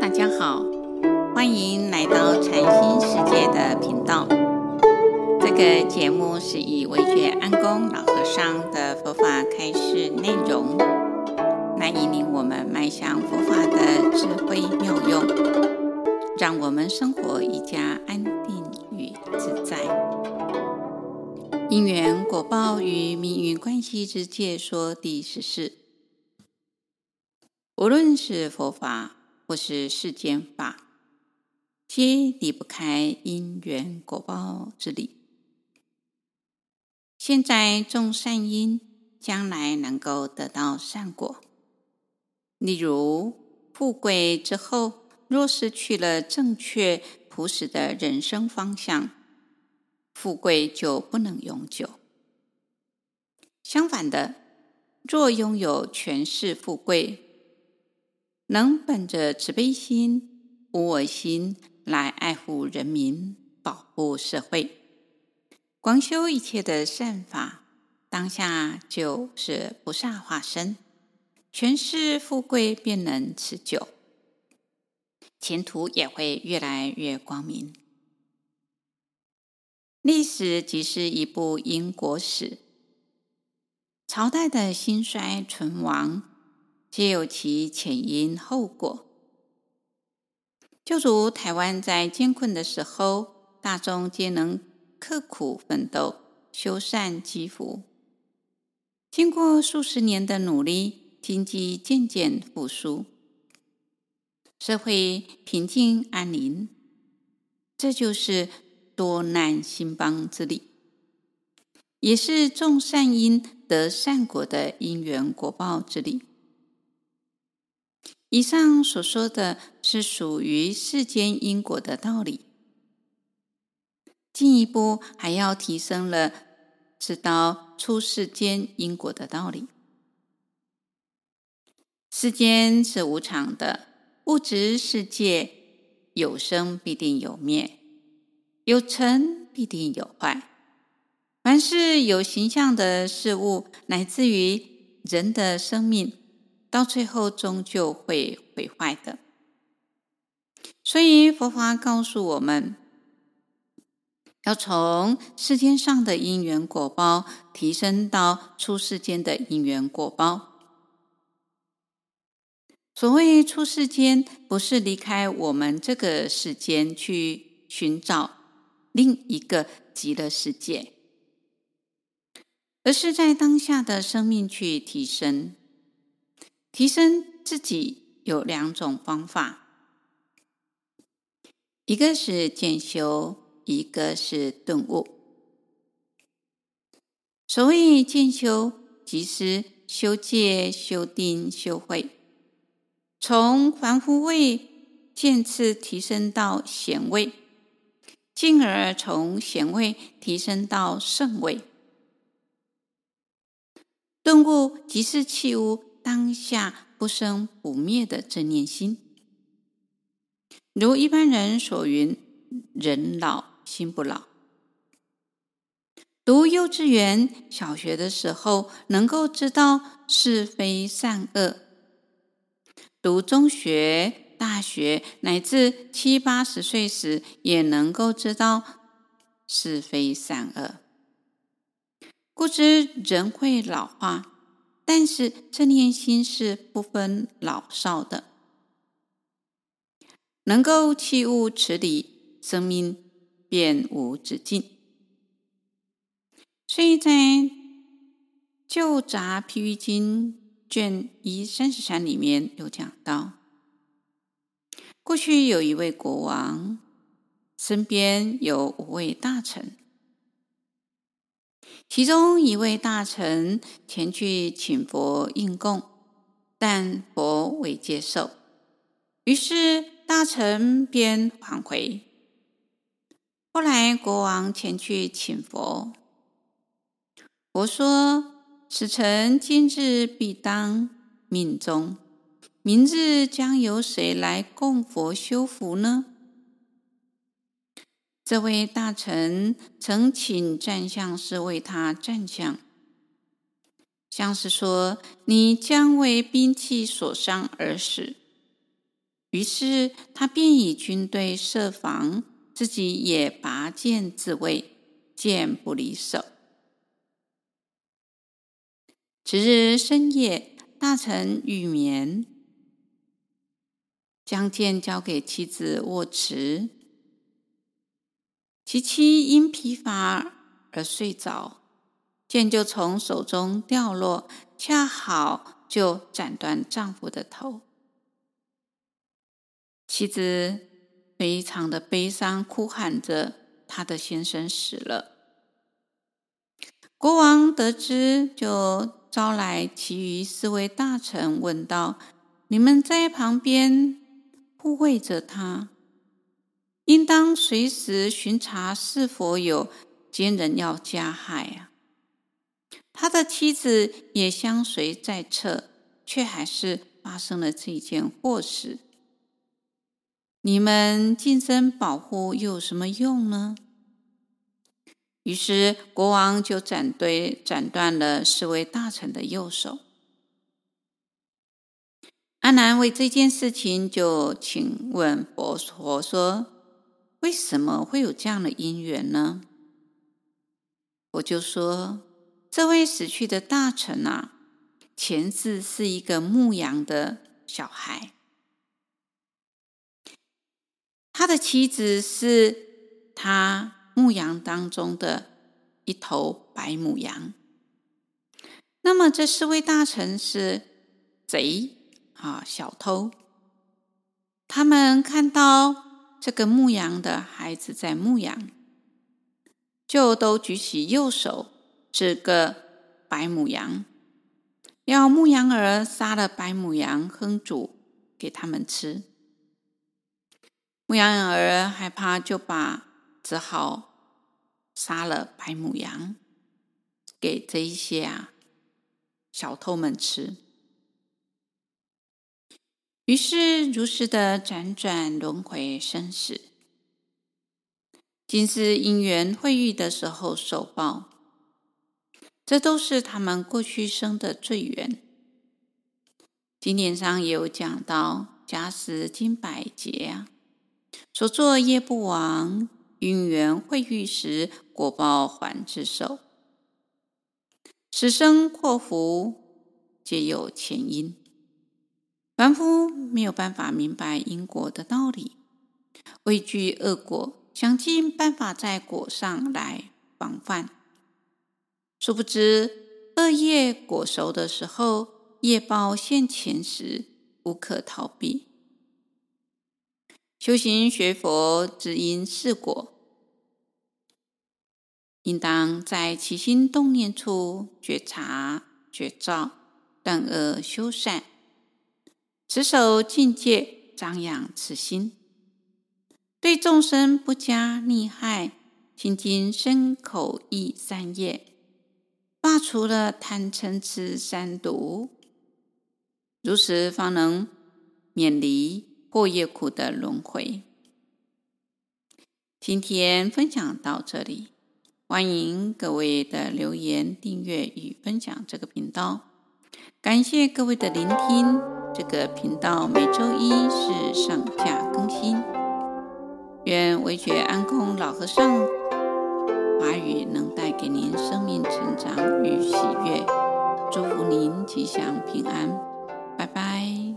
大家好，欢迎来到禅心世界的频道。这个节目是以惟觉安公老和尚的佛法开示内容，来引领我们迈向佛法的智慧妙用，让我们生活愈加安定与自在。因缘果报与命运关系之解说第十四。无论是佛法或是世间法，皆离不开因缘果报之理。现在种善因，将来能够得到善果。例如，富贵之后，若失去了正确朴实的人生方向，富贵就不能永久。相反的，若拥有权势富贵，能本着慈悲心、无我心来爱护人民、保护社会，广修一切的善法，当下就是菩萨化身，权势富贵便能持久，前途也会越来越光明。历史即是一部因果史，朝代的兴衰存亡，皆有其前因后果。就如台湾在艰困的时候，大众皆能刻苦奋斗、修善积福。经过数十年的努力，经济渐渐复苏，社会平静安宁。这就是多难兴邦之理，也是种善因得善果的因缘果报之理。以上所说的是属于世间因果的道理，进一步还要提升了知道出世间因果的道理。世间是无常的，物质世界有生必定有灭，有成必定有坏。凡是有形象的事物，乃至于人的生命。到最后终究会毁坏的，所以佛法告诉我们，要从世间上的因缘果报提升到出世间的因缘果报。所谓出世间，不是离开我们这个世间去寻找另一个极乐世界，而是在当下的生命去提升。提升自己有两种方法，一个是渐修，一个是顿悟。所谓渐修，即是修戒、修定、修慧，从凡夫位渐次提升到贤位，进而从贤位提升到圣位。顿悟即是契悟。当下不生不灭的正念心，如一般人所云：“人老心不老。”读幼稚园、小学的时候，能够知道是非善恶；读中学、大学，乃至七八十岁时，也能够知道是非善恶。故知人会老化。但是正念心是不分老少的，能够弃物持理，生命便无止境。所以在《旧杂譬喻经》卷一三十三里面有讲到，过去有一位国王，身边有五位大臣。其中一位大臣前去请佛应供，但佛未接受，于是大臣便返回。后来国王前去请佛，佛说：“此臣今日必当命终，明日将由谁来供佛修福呢？”这位大臣曾请战相师为他战将，相师说：“你将为兵器所伤而死。”于是他便以军队设防，自己也拔剑自卫，剑不离手。次日深夜，大臣欲眠，将剑交给妻子握持，其妻因疲乏而睡着，剑就从手中掉落，恰好就斩断丈夫的头。妻子非常的悲伤，哭喊着：“她的先生死了。”国王得知，就招来其余四位大臣，问道：“你们在旁边护卫着他，应当随时巡查是否有奸人要加害啊！他的妻子也相随在侧，却还是发生了这件祸事。你们近身保护又有什么用呢？”于是国王就斩对斩断了四位大臣的右手。阿难为这件事情就请问佛陀说：“为什么会有这样的因缘呢？”我就说：“这位死去的大臣啊，前世是一个牧羊的小孩，他的妻子是他。”牧羊当中的一头白母羊。那么这四位大臣是贼啊，小偷。他们看到这个牧羊的孩子在牧羊，就都举起右手指个白母羊，要牧羊儿杀了白母羊烹煮给他们吃。牧羊儿害怕，就把。只好杀了白母羊，给这一些啊小偷们吃。于是如是的辗转轮回生死，今世因缘会遇的时候受报，这都是他们过去生的罪缘。经典上也有讲到，假使经百劫啊，所作业不亡。因缘会遇时，果报还自受。此生祸福皆有前因，凡夫没有办法明白因果的道理，畏惧恶果，想尽办法在果上来防范。殊不知恶业果熟的时候，业报现前时，无可逃避。修行学佛，知因识果。应当在起心动念处觉察觉照，断恶修善，持守净戒，张扬慈心，对众生不加利害，清净身口意三业，罢除了贪嗔痴三毒，如此方能免离过业苦的轮回。今天分享到这里。欢迎各位的留言、订阅与分享这个频道。感谢各位的聆听。这个频道每周一是上架更新。愿惟觉安公老和尚法语能带给您生命成长与喜悦，祝福您吉祥平安。拜拜。